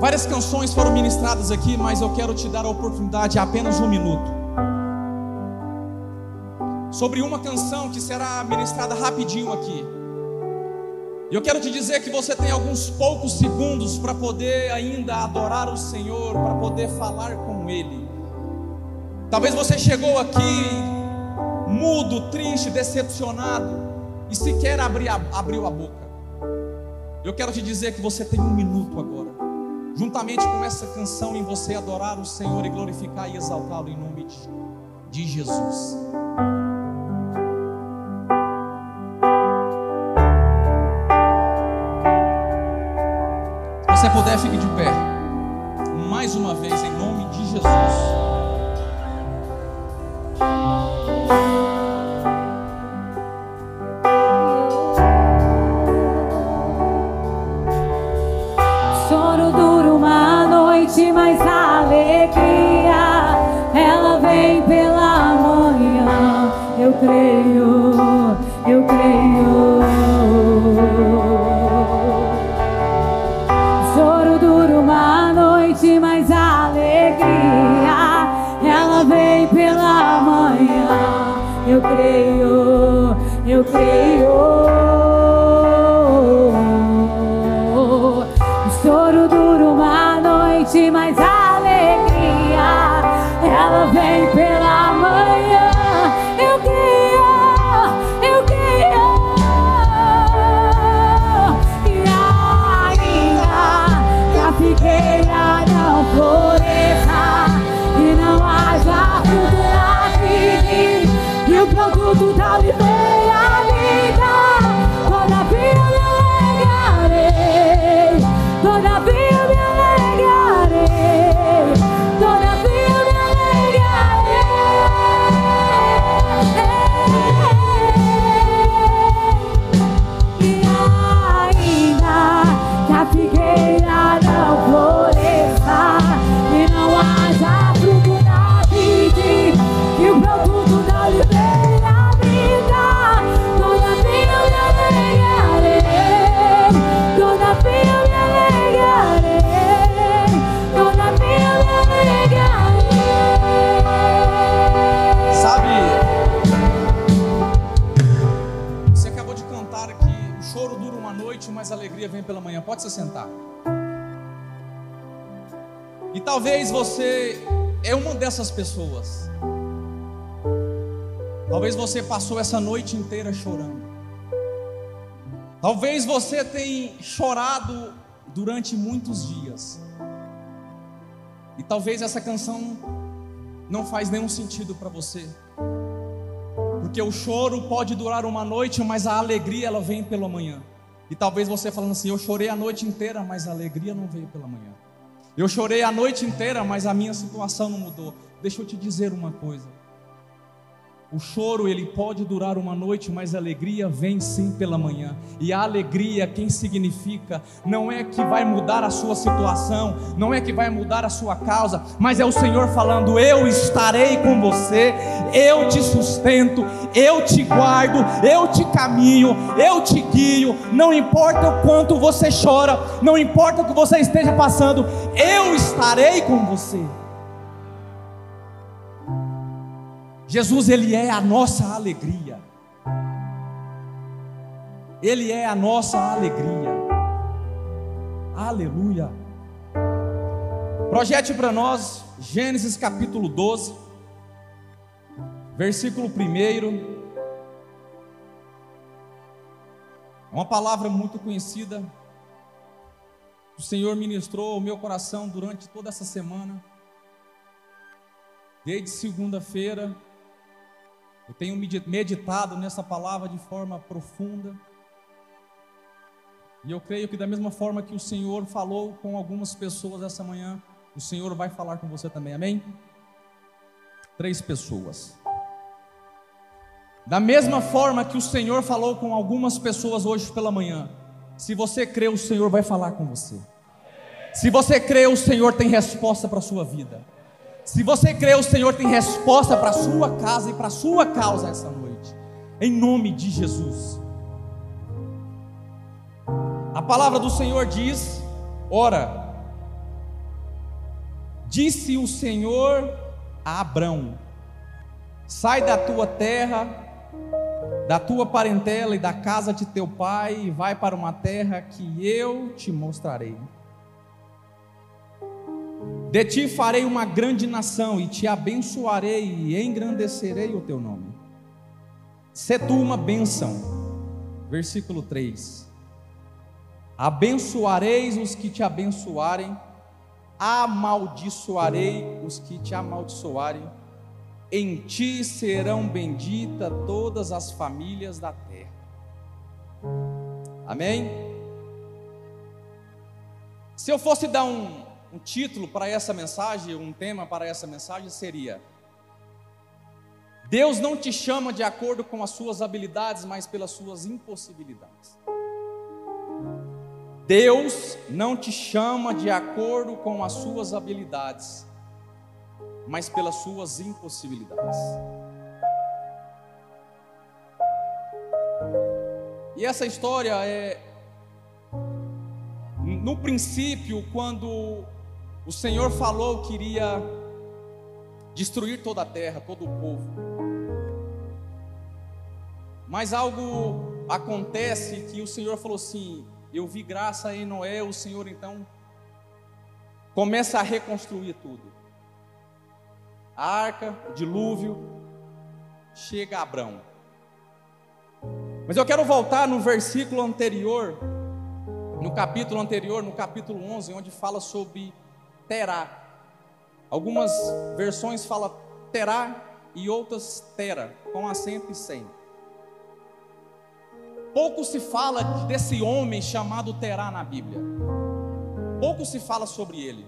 Várias canções foram ministradas aqui, mas eu quero te dar a oportunidade de apenas um minuto. Sobre uma canção que será ministrada rapidinho aqui. E eu quero te dizer que você tem alguns poucos segundos para poder ainda adorar o Senhor, para poder falar com Ele. Talvez você chegou aqui mudo, triste, decepcionado e sequer abri abriu a boca. Eu quero te dizer que você tem um minuto agora, juntamente com essa canção, em você adorar o Senhor e glorificar e exaltá-lo em nome de, de Jesus. Se você puder, fique de pé. Mais uma vez, em nome de Jesus. Creio, eu creio. Choro duro uma noite, mas a alegria ela vem pela manhã. Eu creio, eu creio. Choro dura uma noite, mas a sentar. E talvez você é uma dessas pessoas. Talvez você passou essa noite inteira chorando. Talvez você tenha chorado durante muitos dias. E talvez essa canção não faz nenhum sentido para você. Porque o choro pode durar uma noite, mas a alegria ela vem pela manhã. E talvez você falando assim: "Eu chorei a noite inteira, mas a alegria não veio pela manhã". Eu chorei a noite inteira, mas a minha situação não mudou. Deixa eu te dizer uma coisa. O choro ele pode durar uma noite, mas a alegria vem sim pela manhã. E a alegria, quem significa, não é que vai mudar a sua situação, não é que vai mudar a sua causa, mas é o Senhor falando: Eu estarei com você, eu te sustento, eu te guardo, eu te caminho, eu te guio. Não importa o quanto você chora, não importa o que você esteja passando, eu estarei com você. Jesus, Ele é a nossa alegria. Ele é a nossa alegria. Aleluia. Projete para nós Gênesis capítulo 12, versículo 1. É uma palavra muito conhecida. O Senhor ministrou ao meu coração durante toda essa semana. Desde segunda-feira, eu tenho meditado nessa palavra de forma profunda. E eu creio que, da mesma forma que o Senhor falou com algumas pessoas essa manhã, o Senhor vai falar com você também, amém? Três pessoas. Da mesma forma que o Senhor falou com algumas pessoas hoje pela manhã, se você crê, o Senhor vai falar com você. Se você crê, o Senhor tem resposta para a sua vida. Se você crê, o Senhor tem resposta para a sua casa e para a sua causa essa noite. Em nome de Jesus. A palavra do Senhor diz: Ora, Disse o Senhor a Abrão: Sai da tua terra, da tua parentela e da casa de teu pai, e vai para uma terra que eu te mostrarei. De ti farei uma grande nação, e te abençoarei e engrandecerei o teu nome. Se tu uma bênção. Versículo 3. Abençoareis os que te abençoarem, amaldiçoarei os que te amaldiçoarem, em ti serão benditas todas as famílias da terra. Amém? Se eu fosse dar um, um título para essa mensagem, um tema para essa mensagem, seria: Deus não te chama de acordo com as suas habilidades, mas pelas suas impossibilidades. Deus não te chama de acordo com as suas habilidades, mas pelas suas impossibilidades. E essa história é no princípio, quando o Senhor falou que iria destruir toda a terra, todo o povo. Mas algo acontece que o Senhor falou assim: Eu vi graça em Noé, o Senhor então começa a reconstruir tudo. A arca, o dilúvio, chega a Abrão. Mas eu quero voltar no versículo anterior, no capítulo anterior, no capítulo 11, onde fala sobre Terá. Algumas versões falam Terá e outras Tera, com acento e sem. Pouco se fala desse homem chamado Terá na Bíblia. Pouco se fala sobre ele.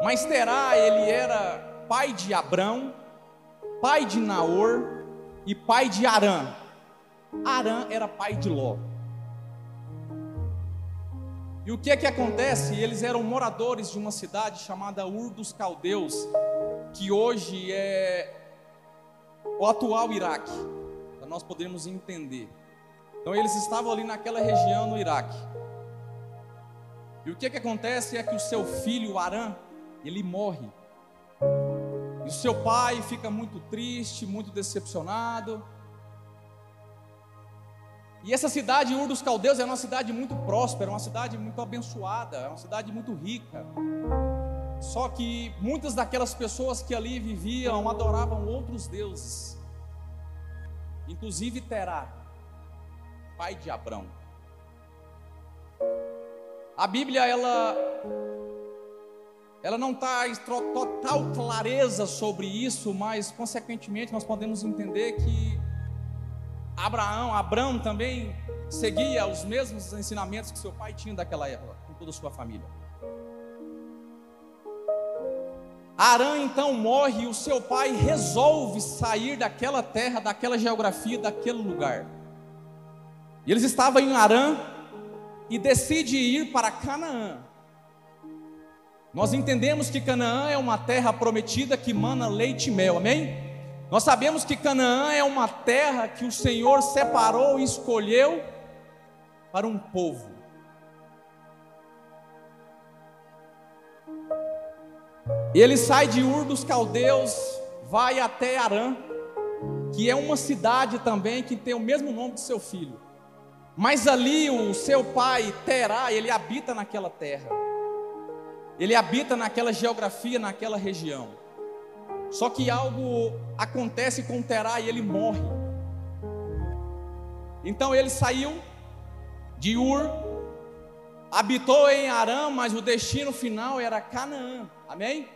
Mas Terá, ele era pai de Abrão, pai de Naor e pai de Arã. Arã era pai de Ló. E o que é que acontece? Eles eram moradores de uma cidade chamada Ur dos Caldeus, que hoje é o atual Iraque, para nós podermos entender. Então eles estavam ali naquela região no Iraque. E o que é que acontece é que o seu filho Arã, ele morre. E o seu pai fica muito triste, muito decepcionado. E essa cidade, Ur dos Caldeus, é uma cidade muito próspera, uma cidade muito abençoada, é uma cidade muito rica. Só que muitas daquelas pessoas que ali viviam adoravam outros deuses, inclusive Terá, pai de Abrão. A Bíblia, ela ela não está em total clareza sobre isso, mas consequentemente nós podemos entender que Abraão, Abraão também seguia os mesmos ensinamentos que seu pai tinha daquela época, com toda a sua família. Arã então morre e o seu pai resolve sair daquela terra, daquela geografia, daquele lugar. E eles estavam em Arã e decide ir para Canaã. Nós entendemos que Canaã é uma terra prometida que mana leite e mel, amém? Nós sabemos que Canaã é uma terra que o Senhor separou e escolheu para um povo. Ele sai de Ur dos Caldeus, vai até Arã, que é uma cidade também que tem o mesmo nome de seu filho. Mas ali o seu pai Terá, ele habita naquela terra. Ele habita naquela geografia, naquela região. Só que algo acontece com Terá e ele morre. Então ele saiu de Ur, habitou em Arã, mas o destino final era Canaã. Amém?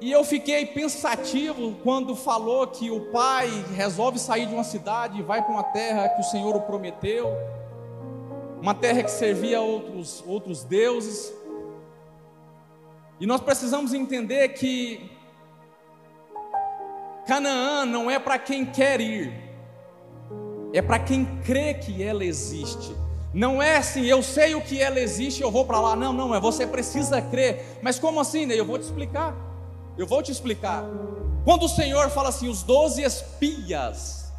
E eu fiquei pensativo quando falou que o pai resolve sair de uma cidade e vai para uma terra que o Senhor o prometeu uma terra que servia a outros, outros deuses. E nós precisamos entender que Canaã não é para quem quer ir, é para quem crê que ela existe. Não é assim, eu sei o que ela existe, eu vou para lá. Não, não, é você precisa crer. Mas como assim, né? Eu vou te explicar. Eu vou te explicar. Quando o Senhor fala assim, os doze espias,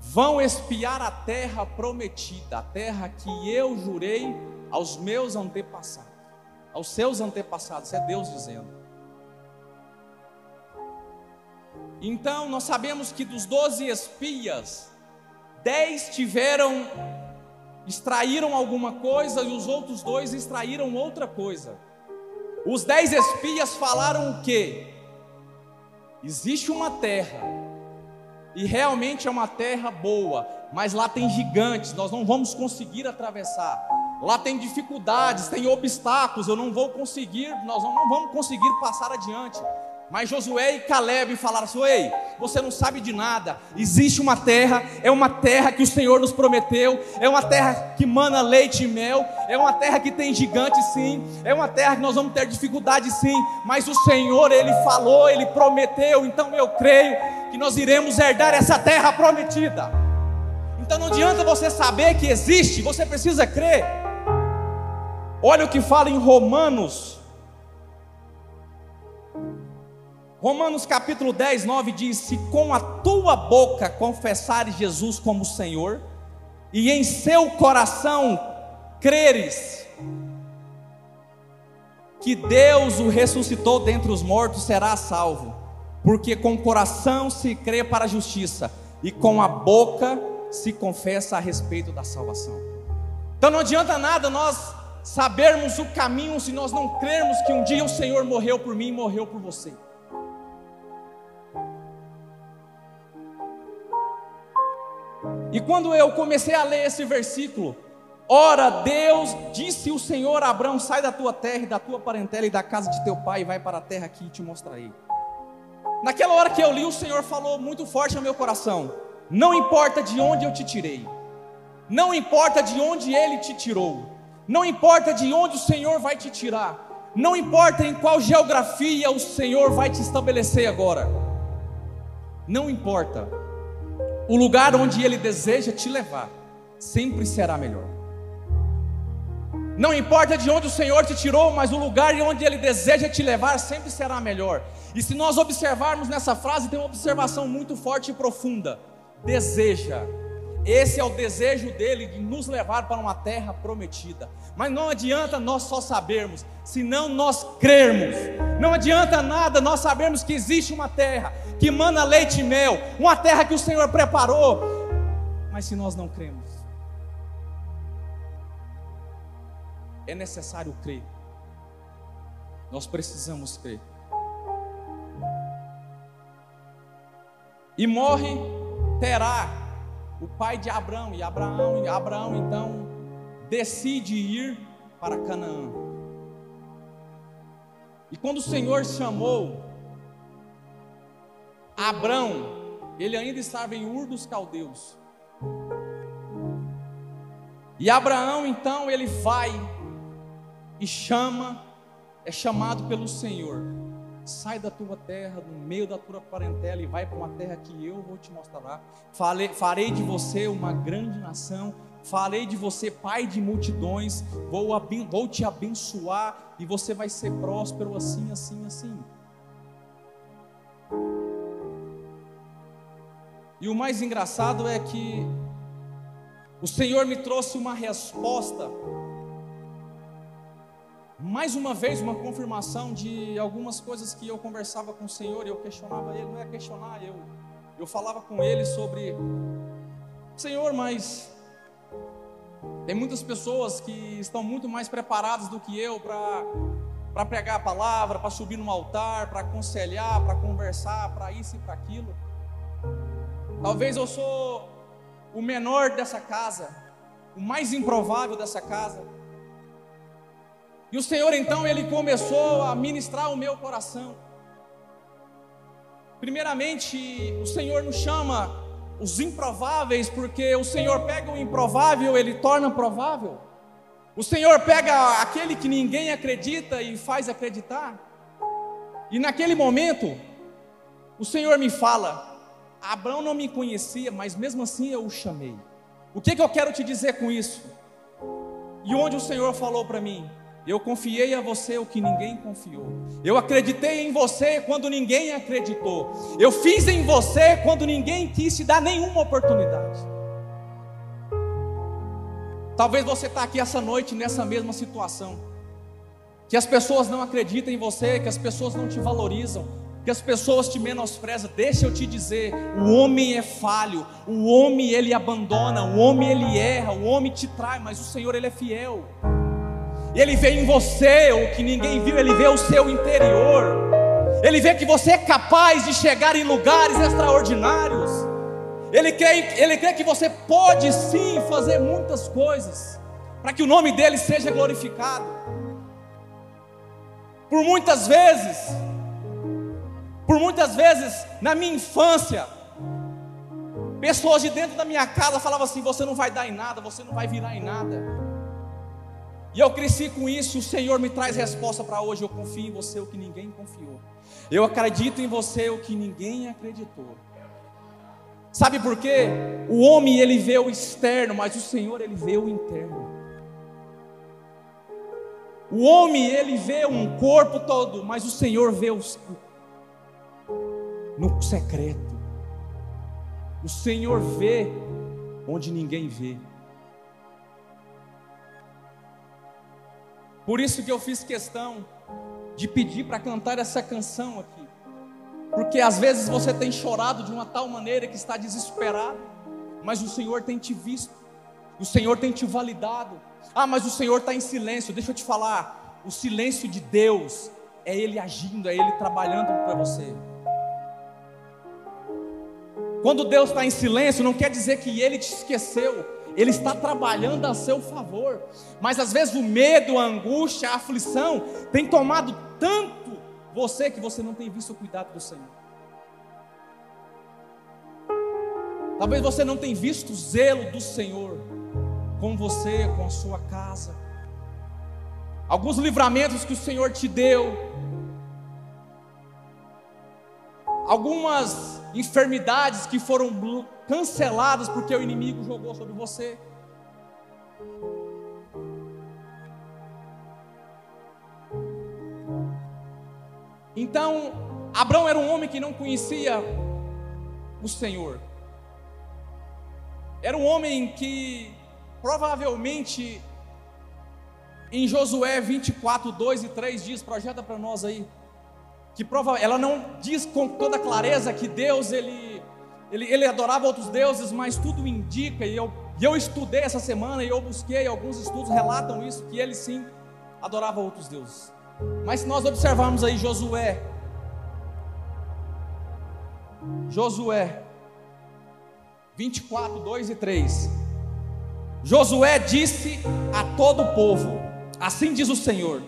vão espiar a terra prometida, a terra que eu jurei aos meus antepassados, aos seus antepassados, é Deus dizendo. Então, nós sabemos que dos doze espias, dez tiveram, extraíram alguma coisa e os outros dois extraíram outra coisa. Os dez espias falaram o quê? Existe uma terra, e realmente é uma terra boa, mas lá tem gigantes, nós não vamos conseguir atravessar. Lá tem dificuldades, tem obstáculos, eu não vou conseguir, nós não vamos conseguir passar adiante. Mas Josué e Caleb falaram assim: Ei, você não sabe de nada. Existe uma terra, é uma terra que o Senhor nos prometeu, é uma terra que mana leite e mel, é uma terra que tem gigantes sim, é uma terra que nós vamos ter dificuldade sim, mas o Senhor, Ele falou, Ele prometeu, então eu creio que nós iremos herdar essa terra prometida. Então não adianta você saber que existe, você precisa crer. Olha o que fala em Romanos Romanos capítulo 10, 9 diz: Se com a tua boca confessares Jesus como Senhor, e em seu coração creres que Deus o ressuscitou dentre os mortos, será salvo, porque com o coração se crê para a justiça, e com a boca se confessa a respeito da salvação. Então não adianta nada nós sabermos o caminho se nós não crermos que um dia o Senhor morreu por mim e morreu por você. E quando eu comecei a ler esse versículo, ora, Deus disse o Senhor a Abraão: sai da tua terra e da tua parentela e da casa de teu pai e vai para a terra que te mostrarei. Naquela hora que eu li, o Senhor falou muito forte ao meu coração: não importa de onde eu te tirei, não importa de onde Ele te tirou, não importa de onde o Senhor vai te tirar, não importa em qual geografia o Senhor vai te estabelecer agora, não importa o lugar onde Ele deseja te levar sempre será melhor. Não importa de onde o Senhor te tirou, mas o lugar onde Ele deseja te levar sempre será melhor. E se nós observarmos nessa frase, tem uma observação muito forte e profunda: deseja. Esse é o desejo dele de nos levar para uma terra prometida. Mas não adianta nós só sabermos, se não nós crermos. Não adianta nada nós sabermos que existe uma terra que mana leite e mel, uma terra que o Senhor preparou. Mas se nós não cremos, é necessário crer. Nós precisamos crer. E morre Terá, o pai de Abraão, e Abraão, e Abraão então decide ir para Canaã. E quando o Senhor chamou Abrão, ele ainda estava em Ur dos Caldeus. E Abraão então ele vai e chama, é chamado pelo Senhor. Sai da tua terra, do meio da tua parentela e vai para uma terra que eu vou te mostrar. Falei, farei de você uma grande nação. Farei de você pai de multidões. Vou, vou te abençoar e você vai ser próspero assim, assim, assim. E o mais engraçado é que o Senhor me trouxe uma resposta, mais uma vez, uma confirmação de algumas coisas que eu conversava com o Senhor e eu questionava Ele, não é questionar, eu, eu falava com Ele sobre, Senhor, mas tem muitas pessoas que estão muito mais preparadas do que eu para para pregar a palavra, para subir no altar, para aconselhar, para conversar, para isso e para aquilo. Talvez eu sou o menor dessa casa, o mais improvável dessa casa. E o Senhor então ele começou a ministrar o meu coração. Primeiramente, o Senhor nos chama os improváveis, porque o Senhor pega o improvável, ele torna provável. O Senhor pega aquele que ninguém acredita e faz acreditar. E naquele momento, o Senhor me fala: Abraão não me conhecia, mas mesmo assim eu o chamei. O que, que eu quero te dizer com isso? E onde o Senhor falou para mim: Eu confiei a você o que ninguém confiou. Eu acreditei em você quando ninguém acreditou. Eu fiz em você quando ninguém quis te dar nenhuma oportunidade. Talvez você está aqui essa noite nessa mesma situação. Que as pessoas não acreditam em você, que as pessoas não te valorizam, que as pessoas te menosprezam. Deixa eu te dizer, o homem é falho, o homem ele abandona, o homem ele erra, o homem te trai, mas o Senhor ele é fiel. E ele vê em você o que ninguém viu, ele vê o seu interior. Ele vê que você é capaz de chegar em lugares extraordinários. Ele crê, ele crê que você pode sim fazer muitas coisas para que o nome dele seja glorificado. Por muitas vezes, por muitas vezes na minha infância, pessoas de dentro da minha casa falavam assim: você não vai dar em nada, você não vai virar em nada. E eu cresci com isso, o Senhor me traz resposta para hoje. Eu confio em você o que ninguém confiou. Eu acredito em você o que ninguém acreditou. Sabe por quê? O homem ele vê o externo, mas o Senhor ele vê o interno. O homem ele vê um corpo todo, mas o Senhor vê o no secreto. O Senhor vê onde ninguém vê. Por isso que eu fiz questão de pedir para cantar essa canção aqui. Porque às vezes você tem chorado de uma tal maneira que está desesperado, mas o Senhor tem te visto, o Senhor tem te validado. Ah, mas o Senhor está em silêncio. Deixa eu te falar, o silêncio de Deus é Ele agindo, é Ele trabalhando para você. Quando Deus está em silêncio, não quer dizer que Ele te esqueceu, Ele está trabalhando a seu favor. Mas às vezes o medo, a angústia, a aflição tem tomado tanto você que você não tem visto o cuidado do Senhor. Talvez você não tenha visto o zelo do Senhor com você, com a sua casa. Alguns livramentos que o Senhor te deu, algumas enfermidades que foram canceladas porque o inimigo jogou sobre você. Então, Abraão era um homem que não conhecia o Senhor. Era um homem que provavelmente em Josué 24, 2 e 3 diz, projeta para nós aí, que prova, ela não diz com toda clareza que Deus ele, ele, ele adorava outros deuses, mas tudo indica, e eu, e eu estudei essa semana e eu busquei, alguns estudos relatam isso, que ele sim adorava outros deuses. Mas se nós observarmos aí Josué, Josué 24, 2 e 3. Josué disse a todo o povo: Assim diz o Senhor,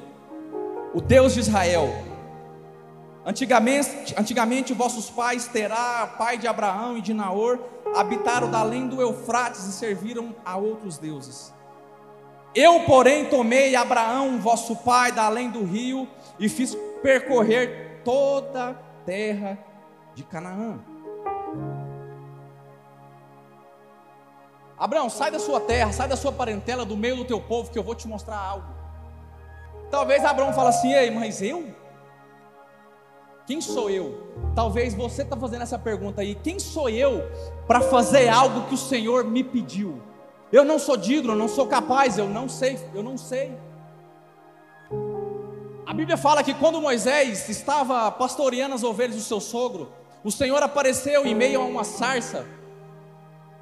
o Deus de Israel: Antigamente, antigamente vossos pais, Terá, pai de Abraão e de Naor, habitaram da além do Eufrates e serviram a outros deuses. Eu, porém, tomei Abraão, vosso pai, da além do rio, e fiz percorrer toda a terra de Canaã. Abraão, sai da sua terra, sai da sua parentela, do meio do teu povo, que eu vou te mostrar algo. Talvez Abraão fale assim, ei, mas eu? Quem sou eu? Talvez você está fazendo essa pergunta aí, quem sou eu para fazer algo que o Senhor me pediu? Eu não sou digno, eu não sou capaz, eu não sei, eu não sei. A Bíblia fala que quando Moisés estava pastoreando as ovelhas do seu sogro, o Senhor apareceu em meio a uma sarça,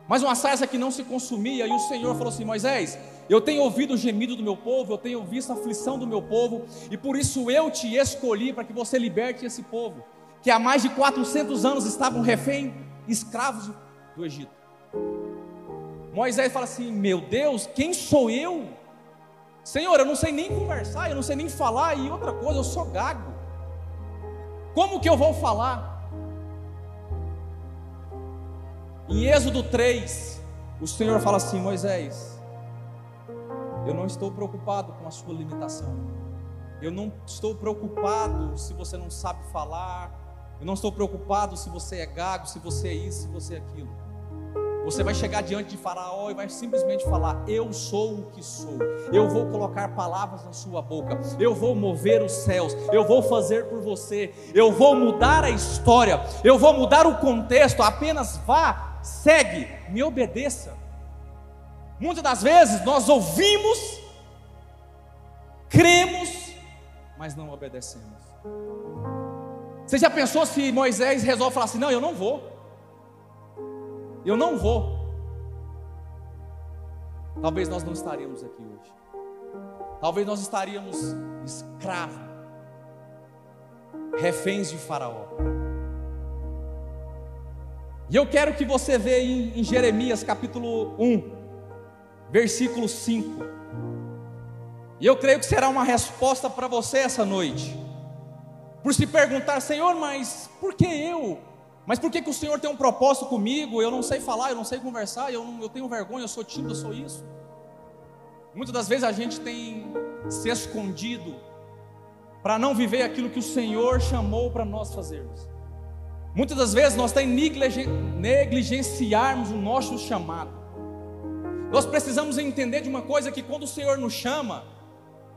mas uma sarça que não se consumia, e o Senhor falou assim: Moisés, eu tenho ouvido o gemido do meu povo, eu tenho visto a aflição do meu povo, e por isso eu te escolhi para que você liberte esse povo, que há mais de 400 anos estavam refém, escravos do Egito. Moisés fala assim: Meu Deus, quem sou eu? Senhor, eu não sei nem conversar, eu não sei nem falar, e outra coisa, eu sou gago. Como que eu vou falar? Em Êxodo 3, o Senhor fala assim: Moisés, eu não estou preocupado com a sua limitação, eu não estou preocupado se você não sabe falar, eu não estou preocupado se você é gago, se você é isso, se você é aquilo. Você vai chegar diante de Faraó e vai simplesmente falar: Eu sou o que sou. Eu vou colocar palavras na sua boca. Eu vou mover os céus. Eu vou fazer por você. Eu vou mudar a história. Eu vou mudar o contexto. Apenas vá, segue, me obedeça. Muitas das vezes nós ouvimos, cremos, mas não obedecemos. Você já pensou se Moisés resolve falar assim: não, eu não vou, eu não vou. Talvez nós não estaríamos aqui hoje. Talvez nós estaríamos escravos, reféns de Faraó. E eu quero que você veja em, em Jeremias capítulo 1, versículo 5. E eu creio que será uma resposta para você essa noite. Por se perguntar, Senhor, mas por que eu? Mas por que, que o Senhor tem um propósito comigo? Eu não sei falar, eu não sei conversar, eu, não, eu tenho vergonha, eu sou tímido, eu sou isso. Muitas das vezes a gente tem se escondido para não viver aquilo que o Senhor chamou para nós fazermos. Muitas das vezes nós temos negligenciarmos o nosso chamado. Nós precisamos entender de uma coisa que quando o Senhor nos chama,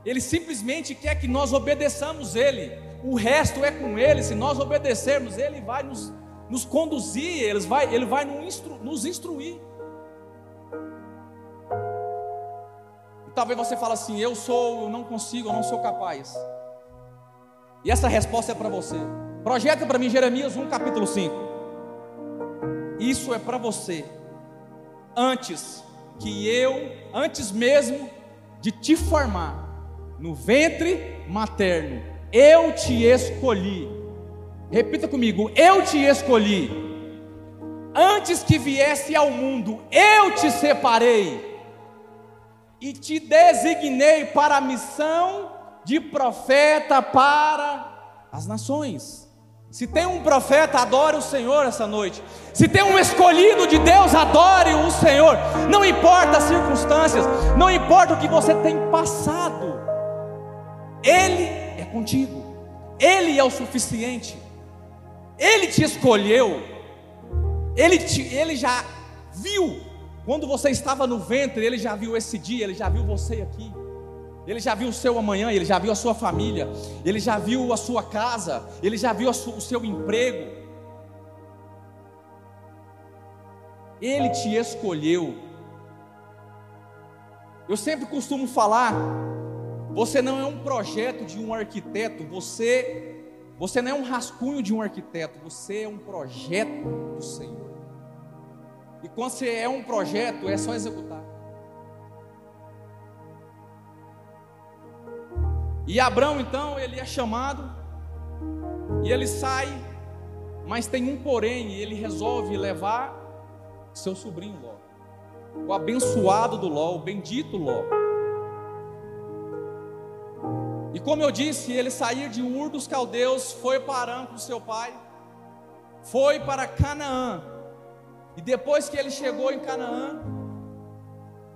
Ele simplesmente quer que nós obedeçamos Ele. O resto é com Ele. Se nós obedecermos, Ele vai nos, nos conduzir, Ele vai, Ele vai nos, instru, nos instruir. E talvez você fale assim: Eu sou, eu não consigo, eu não sou capaz. E essa resposta é para você. Projeta para mim Jeremias 1, capítulo 5. Isso é para você. Antes que eu, antes mesmo de te formar no ventre materno, eu te escolhi. Repita comigo: eu te escolhi. Antes que viesse ao mundo, eu te separei e te designei para a missão de profeta para as nações. Se tem um profeta, adore o Senhor essa noite. Se tem um escolhido de Deus, adore o Senhor. Não importa as circunstâncias, não importa o que você tem passado, Ele é contigo, Ele é o suficiente, Ele te escolheu, Ele, te, Ele já viu, quando você estava no ventre, Ele já viu esse dia, Ele já viu você aqui. Ele já viu o seu amanhã, ele já viu a sua família, ele já viu a sua casa, ele já viu o seu emprego. Ele te escolheu. Eu sempre costumo falar, você não é um projeto de um arquiteto, você você não é um rascunho de um arquiteto, você é um projeto do Senhor. E quando você é um projeto, é só executar. E Abraão então, ele é chamado e ele sai, mas tem um porém, ele resolve levar seu sobrinho Ló, o abençoado do Ló, o bendito Ló. E como eu disse, ele saiu de Ur dos Caldeus, foi para com seu pai, foi para Canaã. E depois que ele chegou em Canaã,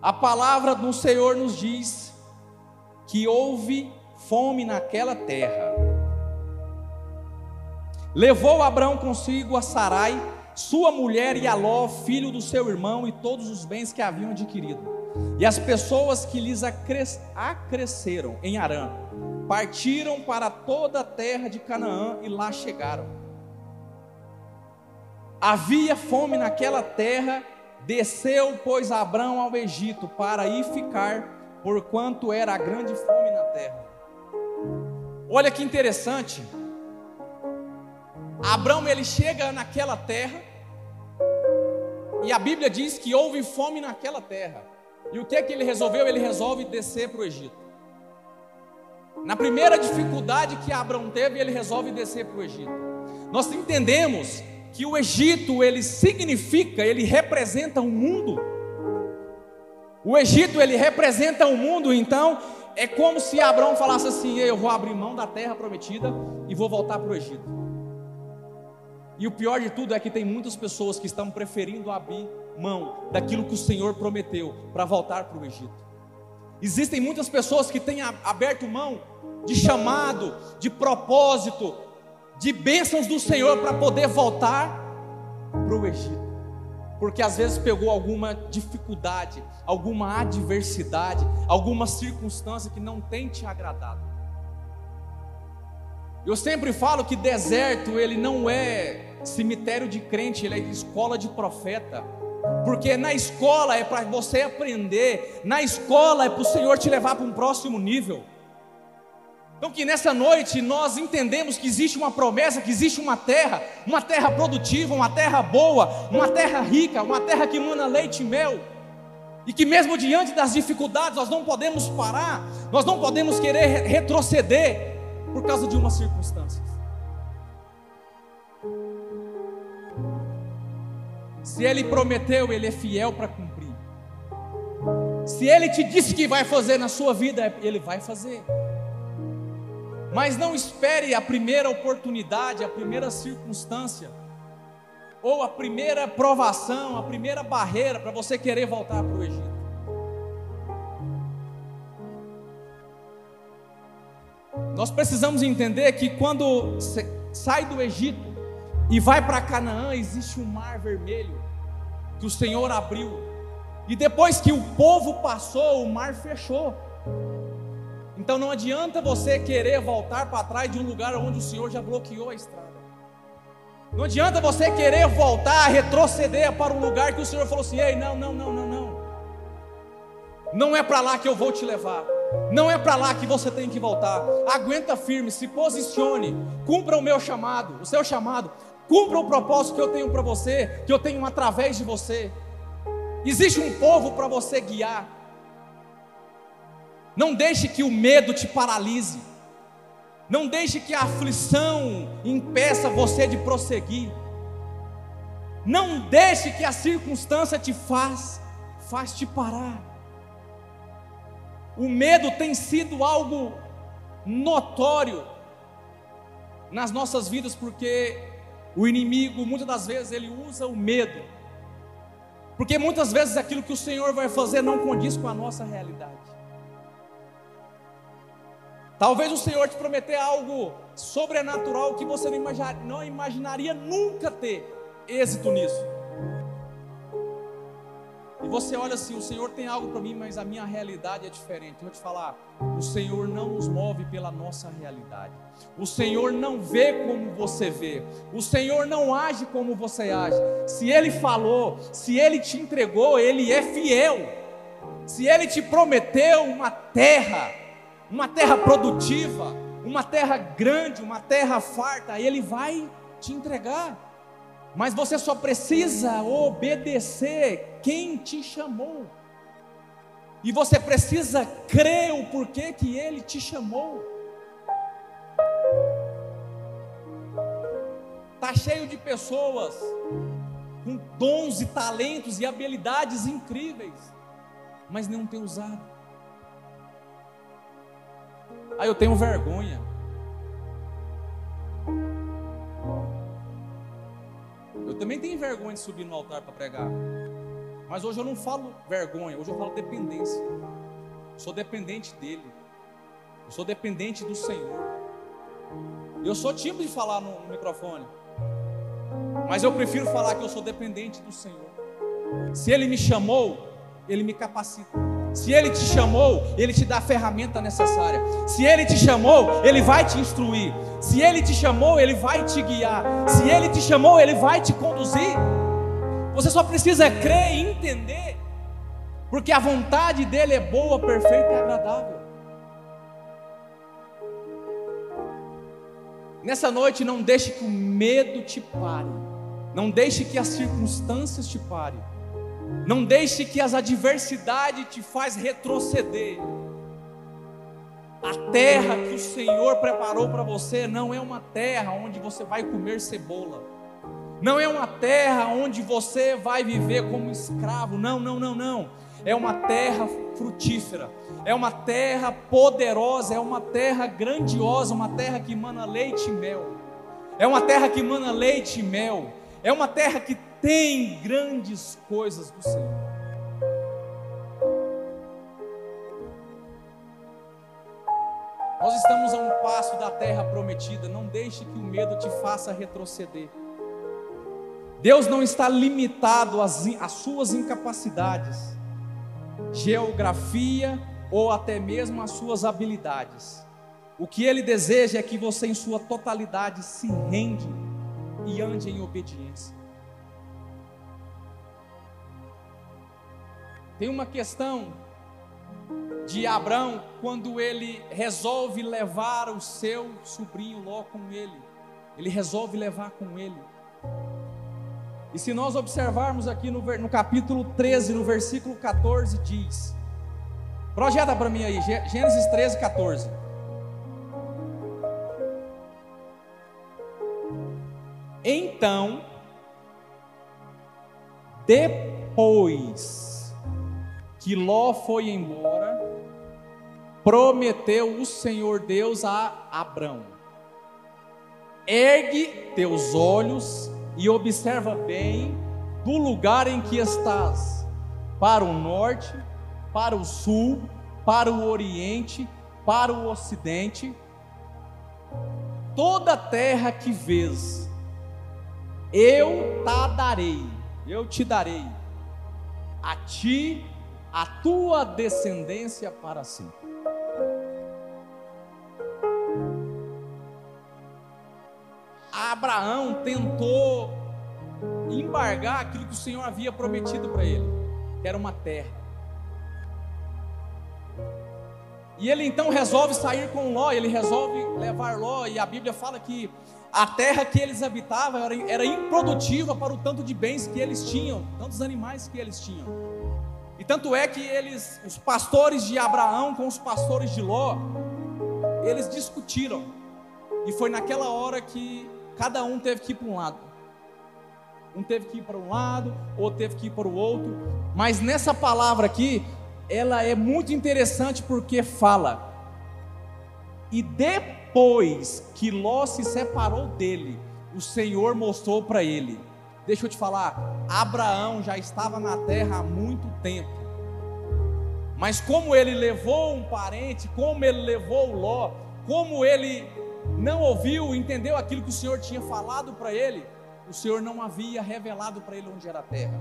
a palavra do Senhor nos diz que houve fome naquela terra. Levou Abraão consigo a Sarai, sua mulher e a Ló, filho do seu irmão, e todos os bens que haviam adquirido. E as pessoas que lhes acresceram em Arã, partiram para toda a terra de Canaã e lá chegaram. Havia fome naquela terra, desceu, pois, Abraão ao Egito para ir ficar, porquanto era grande fome na terra. Olha que interessante. Abraão ele chega naquela terra e a Bíblia diz que houve fome naquela terra. E o que é que ele resolveu? Ele resolve descer para o Egito. Na primeira dificuldade que Abraão teve, ele resolve descer para o Egito. Nós entendemos que o Egito ele significa, ele representa um mundo. O Egito ele representa um mundo, então é como se Abraão falasse assim: Eu vou abrir mão da terra prometida e vou voltar para o Egito. E o pior de tudo é que tem muitas pessoas que estão preferindo abrir mão daquilo que o Senhor prometeu para voltar para o Egito. Existem muitas pessoas que têm aberto mão de chamado, de propósito, de bênçãos do Senhor para poder voltar para o Egito porque às vezes pegou alguma dificuldade, alguma adversidade, alguma circunstância que não tem te agradado. Eu sempre falo que deserto ele não é cemitério de crente, ele é escola de profeta. Porque na escola é para você aprender, na escola é para o Senhor te levar para um próximo nível. Então que nessa noite nós entendemos que existe uma promessa, que existe uma terra, uma terra produtiva, uma terra boa, uma terra rica, uma terra que mana leite e mel. E que mesmo diante das dificuldades nós não podemos parar, nós não podemos querer retroceder por causa de uma circunstância. Se ele prometeu, ele é fiel para cumprir. Se ele te disse que vai fazer na sua vida, ele vai fazer. Mas não espere a primeira oportunidade, a primeira circunstância, ou a primeira provação, a primeira barreira para você querer voltar para o Egito. Nós precisamos entender que quando sai do Egito e vai para Canaã, existe um mar vermelho que o Senhor abriu. E depois que o povo passou, o mar fechou. Então não adianta você querer voltar para trás de um lugar onde o Senhor já bloqueou a estrada. Não adianta você querer voltar, retroceder para um lugar que o Senhor falou assim: ei, não, não, não, não, não. Não é para lá que eu vou te levar. Não é para lá que você tem que voltar. Aguenta firme, se posicione, cumpra o meu chamado, o seu chamado, cumpra o propósito que eu tenho para você, que eu tenho através de você. Existe um povo para você guiar. Não deixe que o medo te paralise. Não deixe que a aflição impeça você de prosseguir. Não deixe que a circunstância te faz, faz te parar. O medo tem sido algo notório nas nossas vidas porque o inimigo muitas das vezes ele usa o medo. Porque muitas vezes aquilo que o Senhor vai fazer não condiz com a nossa realidade. Talvez o Senhor te prometer algo sobrenatural que você não, imaginaria nunca ter êxito nisso. E você olha assim, o Senhor tem algo para mim, mas a minha realidade é diferente. Eu vou te falar, o Senhor não nos move pela nossa realidade. O Senhor não vê como você vê. O Senhor não age como você age. Se Ele falou, se Ele te entregou, Ele é fiel. Se Ele te prometeu uma terra, uma terra produtiva, uma terra grande, uma terra farta, Ele vai te entregar. Mas você só precisa obedecer quem te chamou. E você precisa crer o porquê que Ele te chamou. Está cheio de pessoas com dons e talentos e habilidades incríveis, mas não tem usado. Ah, eu tenho vergonha. Eu também tenho vergonha de subir no altar para pregar. Mas hoje eu não falo vergonha, hoje eu falo dependência. Eu sou dependente dele. Eu sou dependente do Senhor. Eu sou tímido de falar no, no microfone. Mas eu prefiro falar que eu sou dependente do Senhor. Se Ele me chamou, Ele me capacita. Se Ele te chamou, Ele te dá a ferramenta necessária. Se Ele te chamou, Ele vai te instruir. Se Ele te chamou, Ele vai te guiar. Se Ele te chamou, Ele vai te conduzir. Você só precisa crer e entender, porque a vontade dEle é boa, perfeita e agradável. Nessa noite, não deixe que o medo te pare, não deixe que as circunstâncias te parem. Não deixe que as adversidades te faz retroceder. A terra que o Senhor preparou para você não é uma terra onde você vai comer cebola. Não é uma terra onde você vai viver como escravo. Não, não, não, não. É uma terra frutífera. É uma terra poderosa, é uma terra grandiosa, uma terra que mana leite e mel. É uma terra que mana leite e mel. É uma terra que tem grandes coisas do Senhor. Nós estamos a um passo da terra prometida, não deixe que o medo te faça retroceder. Deus não está limitado às, às suas incapacidades, geografia ou até mesmo às suas habilidades. O que Ele deseja é que você, em sua totalidade, se rende e ande em obediência. Tem uma questão de Abraão quando ele resolve levar o seu sobrinho Ló com ele. Ele resolve levar com ele. E se nós observarmos aqui no, no capítulo 13, no versículo 14, diz: Projeta para mim aí, Gênesis 13, 14. Então, depois que Ló foi embora, prometeu o Senhor Deus a Abrão: Ergue teus olhos e observa bem do lugar em que estás, para o norte, para o sul, para o oriente, para o ocidente, toda a terra que vês, eu te darei, eu te darei, a ti, a tua descendência para sempre. Abraão tentou embargar aquilo que o Senhor havia prometido para ele, que era uma terra. E ele então resolve sair com Ló, ele resolve levar Ló, e a Bíblia fala que a terra que eles habitavam era, era improdutiva para o tanto de bens que eles tinham, tantos animais que eles tinham. Tanto é que eles, os pastores de Abraão com os pastores de Ló, eles discutiram. E foi naquela hora que cada um teve que ir para um lado. Um teve que ir para um lado, outro teve que ir para o outro. Mas nessa palavra aqui, ela é muito interessante porque fala. E depois que Ló se separou dele, o Senhor mostrou para ele. Deixa eu te falar, Abraão já estava na terra há muito tempo. Mas como ele levou um parente, como ele levou Ló, como ele não ouviu, entendeu aquilo que o Senhor tinha falado para ele, o Senhor não havia revelado para ele onde era a terra.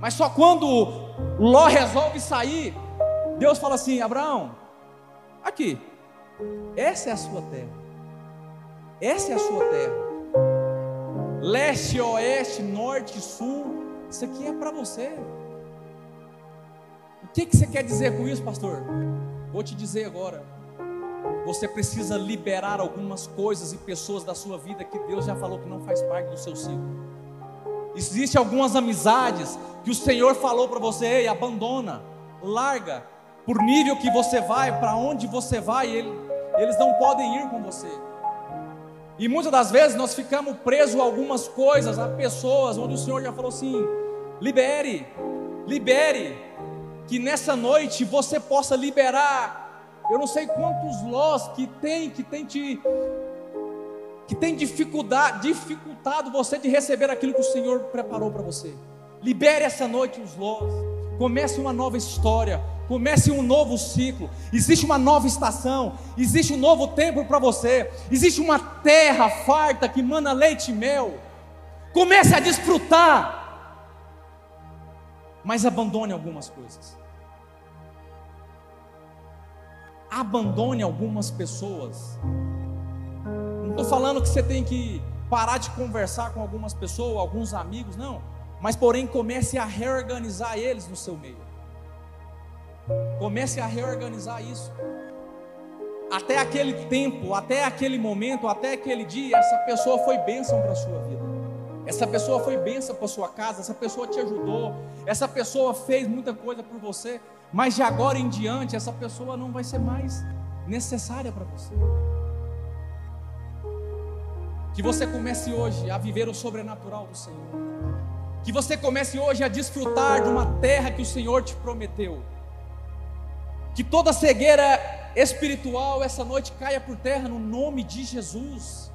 Mas só quando Ló resolve sair, Deus fala assim: Abraão, aqui, essa é a sua terra. Essa é a sua terra. Leste, oeste, norte, sul, isso aqui é para você. O que, que você quer dizer com isso, pastor? Vou te dizer agora. Você precisa liberar algumas coisas e pessoas da sua vida que Deus já falou que não faz parte do seu ciclo. Existem algumas amizades que o Senhor falou para você, ei, abandona, larga, por nível que você vai, para onde você vai, ele, eles não podem ir com você. E muitas das vezes nós ficamos presos a algumas coisas, a pessoas, onde o Senhor já falou assim: libere, libere, que nessa noite você possa liberar eu não sei quantos lós que tem, que tem te que tem dificuldade, dificultado você de receber aquilo que o Senhor preparou para você. Libere essa noite os lós. Comece uma nova história, comece um novo ciclo. Existe uma nova estação, existe um novo tempo para você. Existe uma terra farta que manda leite e mel. Comece a desfrutar. Mas abandone algumas coisas. Abandone algumas pessoas. Não estou falando que você tem que parar de conversar com algumas pessoas, alguns amigos, não. Mas, porém, comece a reorganizar eles no seu meio. Comece a reorganizar isso. Até aquele tempo, até aquele momento, até aquele dia, essa pessoa foi bênção para a sua vida. Essa pessoa foi bênção para a sua casa, essa pessoa te ajudou, essa pessoa fez muita coisa por você, mas de agora em diante, essa pessoa não vai ser mais necessária para você. Que você comece hoje a viver o sobrenatural do Senhor. Que você comece hoje a desfrutar de uma terra que o Senhor te prometeu. Que toda cegueira espiritual essa noite caia por terra no nome de Jesus.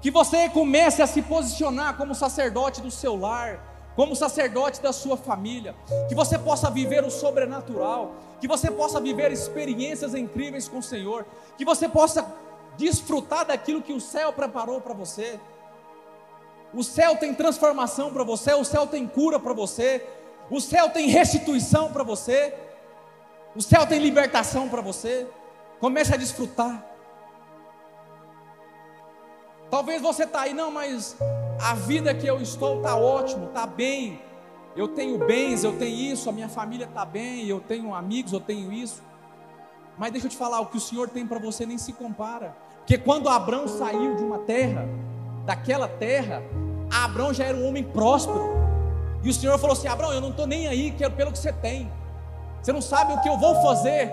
Que você comece a se posicionar como sacerdote do seu lar, como sacerdote da sua família, que você possa viver o sobrenatural, que você possa viver experiências incríveis com o Senhor, que você possa desfrutar daquilo que o céu preparou para você. O céu tem transformação para você, o céu tem cura para você, o céu tem restituição para você, o céu tem libertação para você. Comece a desfrutar. Talvez você está aí, não, mas a vida que eu estou está ótimo, está bem. eu tenho bens, eu tenho isso, a minha família está bem, eu tenho amigos, eu tenho isso. Mas deixa eu te falar, o que o Senhor tem para você nem se compara. Porque quando Abraão saiu de uma terra, daquela terra, Abraão já era um homem próspero. E o Senhor falou assim: Abraão, eu não estou nem aí pelo que você tem. Você não sabe o que eu vou fazer.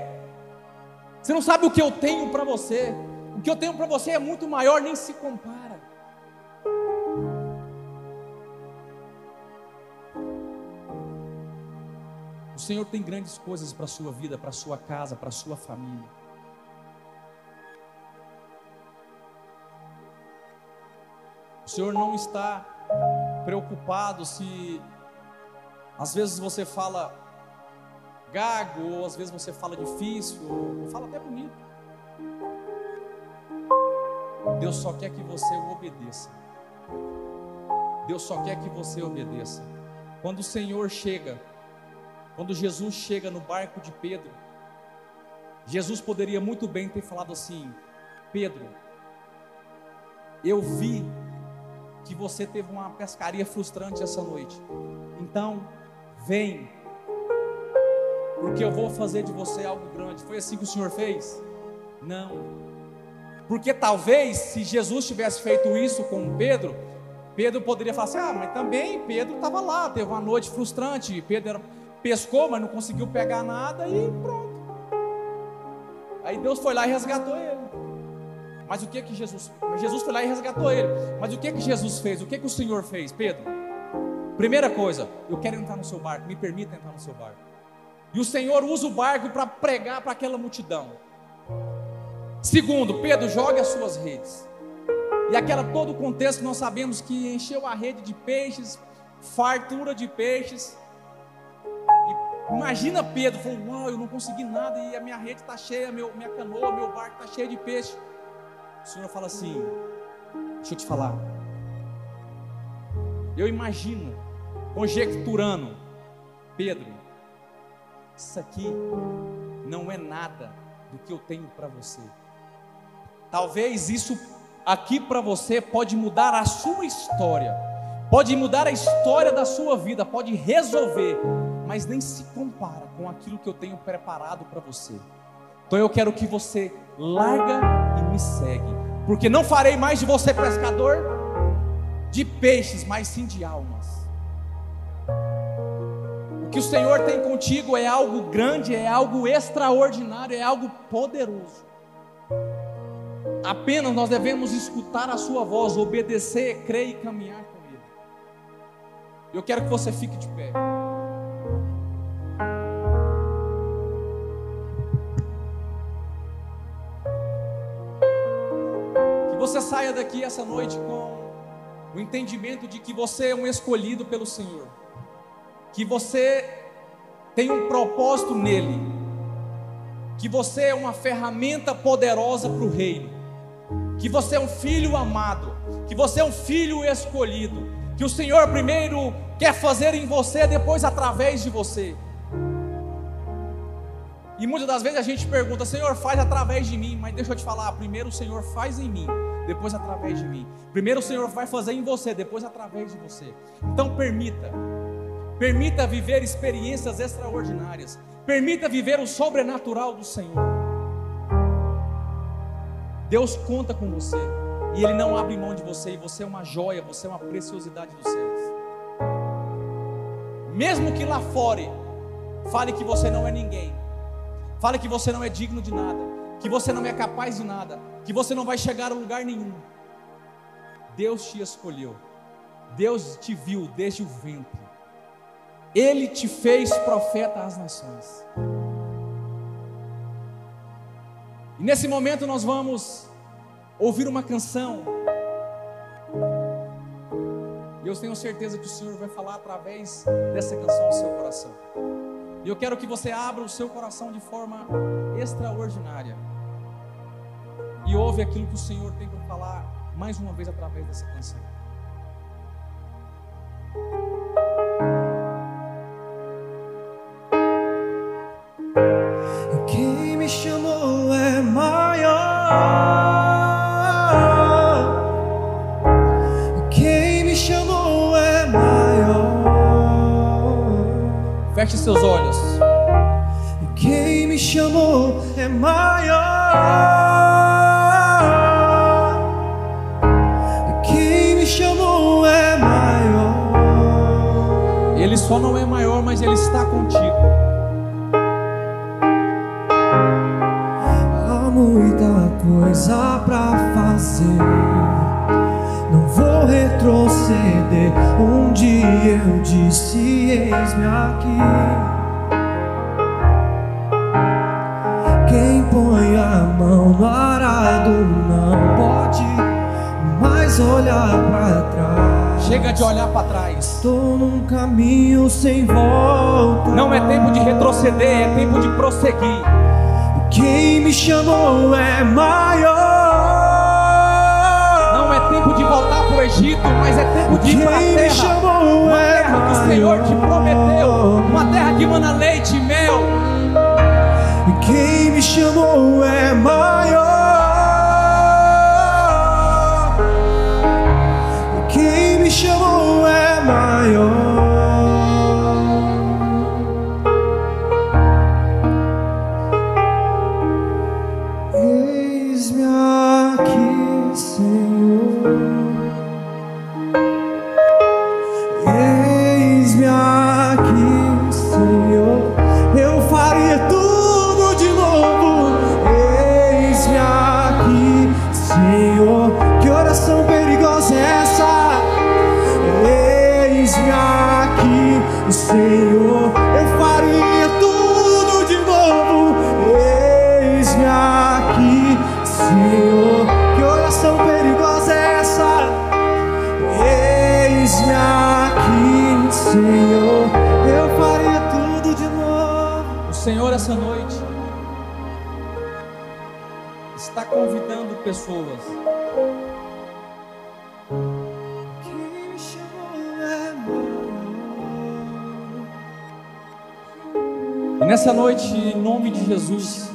Você não sabe o que eu tenho para você. O que eu tenho para você é muito maior, nem se compara. O Senhor tem grandes coisas para a sua vida, para a sua casa, para a sua família. O Senhor não está preocupado se às vezes você fala gago, ou às vezes você fala difícil, ou fala até bonito. Deus só quer que você o obedeça. Deus só quer que você obedeça. Quando o Senhor chega quando Jesus chega no barco de Pedro, Jesus poderia muito bem ter falado assim: Pedro, eu vi que você teve uma pescaria frustrante essa noite, então vem, porque eu vou fazer de você algo grande. Foi assim que o Senhor fez? Não, porque talvez se Jesus tivesse feito isso com Pedro, Pedro poderia falar assim: ah, mas também Pedro estava lá, teve uma noite frustrante, Pedro pescou, mas não conseguiu pegar nada e pronto. Aí Deus foi lá e resgatou ele. Mas o que que Jesus? Jesus foi lá e resgatou ele. Mas o que que Jesus fez? O que que o Senhor fez, Pedro? Primeira coisa, eu quero entrar no seu barco, me permita entrar no seu barco. E o Senhor usa o barco para pregar para aquela multidão. Segundo, Pedro, jogue as suas redes. E aquela todo o contexto nós sabemos que encheu a rede de peixes, fartura de peixes. Imagina Pedro falando: Uau, eu não consegui nada e a minha rede está cheia, meu, minha canoa, meu barco está cheio de peixe. O Senhor fala assim: Deixa eu te falar. Eu imagino, conjecturando, Pedro, isso aqui não é nada do que eu tenho para você. Talvez isso aqui para você pode mudar a sua história, pode mudar a história da sua vida, pode resolver mas nem se compara com aquilo que eu tenho preparado para você. Então eu quero que você larga e me segue, porque não farei mais de você pescador de peixes, mas sim de almas. O que o Senhor tem contigo é algo grande, é algo extraordinário, é algo poderoso. Apenas nós devemos escutar a Sua voz, obedecer, crer e caminhar com Ele. Eu quero que você fique de pé. você saia daqui essa noite com o entendimento de que você é um escolhido pelo Senhor, que você tem um propósito nele, que você é uma ferramenta poderosa para o reino, que você é um filho amado, que você é um filho escolhido, que o Senhor primeiro quer fazer em você, depois através de você. E muitas das vezes a gente pergunta, Senhor, faz através de mim, mas deixa eu te falar, primeiro o Senhor faz em mim depois através de mim. Primeiro o Senhor vai fazer em você, depois através de você. Então permita, permita viver experiências extraordinárias, permita viver o sobrenatural do Senhor. Deus conta com você e Ele não abre mão de você, e você é uma joia, você é uma preciosidade dos céus. Mesmo que lá fora fale que você não é ninguém, fale que você não é digno de nada, que você não é capaz de nada, que você não vai chegar a lugar nenhum. Deus te escolheu, Deus te viu desde o ventre, Ele te fez profeta às nações. E nesse momento nós vamos ouvir uma canção. E eu tenho certeza que o Senhor vai falar através dessa canção ao seu coração. E eu quero que você abra o seu coração de forma extraordinária e ouve aquilo que o Senhor tem para falar mais uma vez através dessa canção. Feche seus olhos. Quem me chamou é maior. Quem me chamou é maior. Ele só não é maior, mas ele está contigo. Eu disse: Eis-me aqui. Quem põe a mão no arado não pode mais olhar pra trás. Chega de olhar para trás. Estou num caminho sem volta. Não é tempo de retroceder, é tempo de prosseguir. Quem me chamou é maior. Egito, mas é tempo de ir para a terra. chamou Uma é terra que o Senhor te prometeu. Uma terra que mana leite e mel. Quem me chamou é maior. Nessa noite, em nome de Jesus,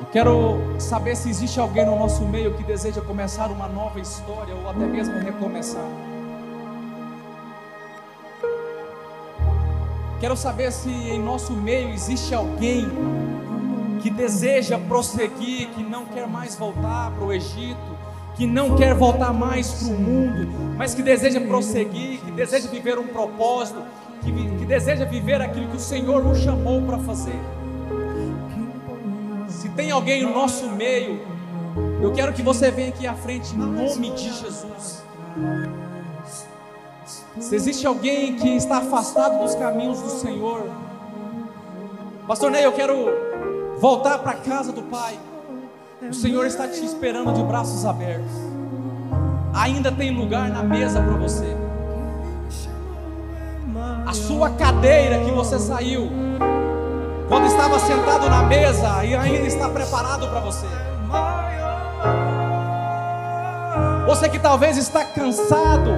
eu quero saber se existe alguém no nosso meio que deseja começar uma nova história ou até mesmo recomeçar. Quero saber se em nosso meio existe alguém que deseja prosseguir, que não quer mais voltar para o Egito, que não quer voltar mais para o mundo, mas que deseja prosseguir, que deseja viver um propósito, deseja viver aquilo que o Senhor nos chamou para fazer. Se tem alguém no nosso meio, eu quero que você venha aqui à frente em nome de Jesus. Se existe alguém que está afastado dos caminhos do Senhor, Pastor Ney, eu quero voltar para a casa do Pai. O Senhor está te esperando de braços abertos. Ainda tem lugar na mesa para você. A sua cadeira que você saiu, quando estava sentado na mesa, e ainda está preparado para você. Você que talvez está cansado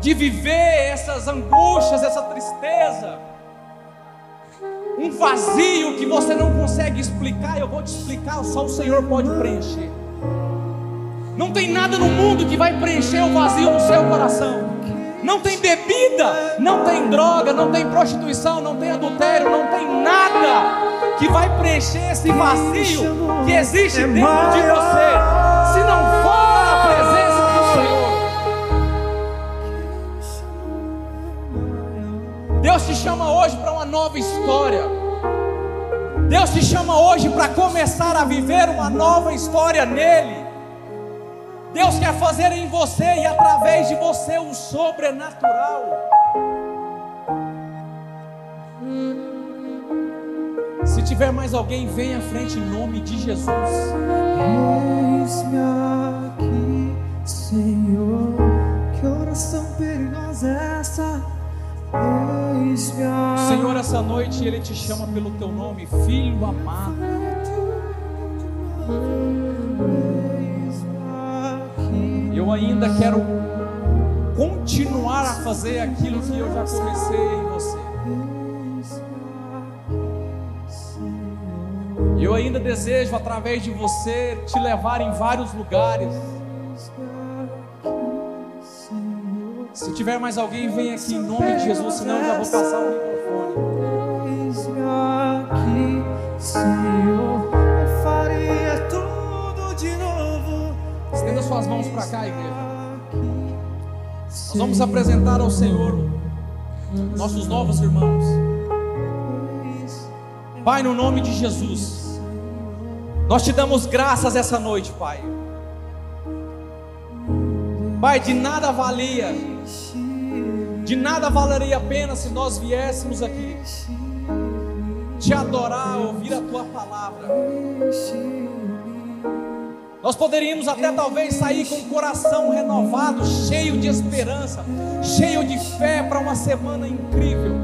de viver essas angústias, essa tristeza, um vazio que você não consegue explicar, eu vou te explicar, só o Senhor pode preencher. Não tem nada no mundo que vai preencher o vazio no seu coração. Não tem bebida, não tem droga, não tem prostituição, não tem adultério, não tem nada que vai preencher esse vazio que existe dentro de você, se não for a presença do Senhor. Deus te chama hoje para uma nova história. Deus te chama hoje para começar a viver uma nova história nele. Deus quer fazer em você e através de você o sobrenatural. Se tiver mais alguém, venha à frente em nome de Jesus. Eis-me aqui, Senhor. Que oração perigosa é essa? Eis-me aqui. Senhor, essa noite Ele te chama pelo teu nome, filho amado. Eu ainda quero continuar a fazer aquilo que eu já comecei em você. Eu ainda desejo, através de você, te levar em vários lugares. Se tiver mais alguém, vem aqui em nome de Jesus, senão eu já vou passar o microfone. Senhor. Suas mãos para cá, igreja. Nós vamos apresentar ao Senhor nossos novos irmãos. Pai, no nome de Jesus, nós te damos graças essa noite, Pai. Pai, de nada valia, de nada valeria a pena se nós viéssemos aqui te adorar, ouvir a tua palavra. Nós poderíamos até talvez sair com o coração renovado, cheio de esperança, cheio de fé para uma semana incrível.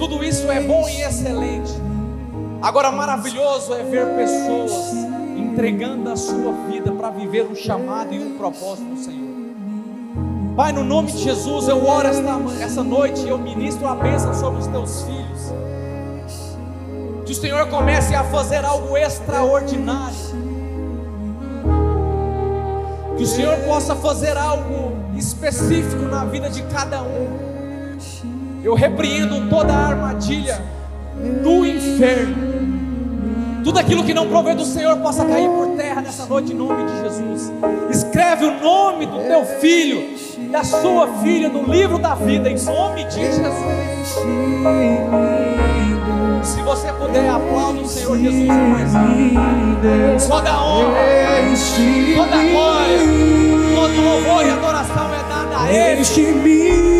Tudo isso é bom e excelente. Agora, maravilhoso é ver pessoas entregando a sua vida para viver um chamado e um propósito do Senhor. Pai, no nome de Jesus, eu oro esta, essa noite e eu ministro a bênção sobre os teus filhos. Que o Senhor comece a fazer algo extraordinário. Que o Senhor possa fazer algo específico na vida de cada um. Eu repreendo toda a armadilha do inferno. Tudo aquilo que não provém do Senhor possa cair por terra nessa noite em nome de Jesus. Escreve o nome do teu filho, da sua filha no livro da vida em nome de Jesus. Se você puder, aplaude o Senhor Jesus com mais alto. Toda honra, toda glória, todo louvor e adoração é dada a Ele.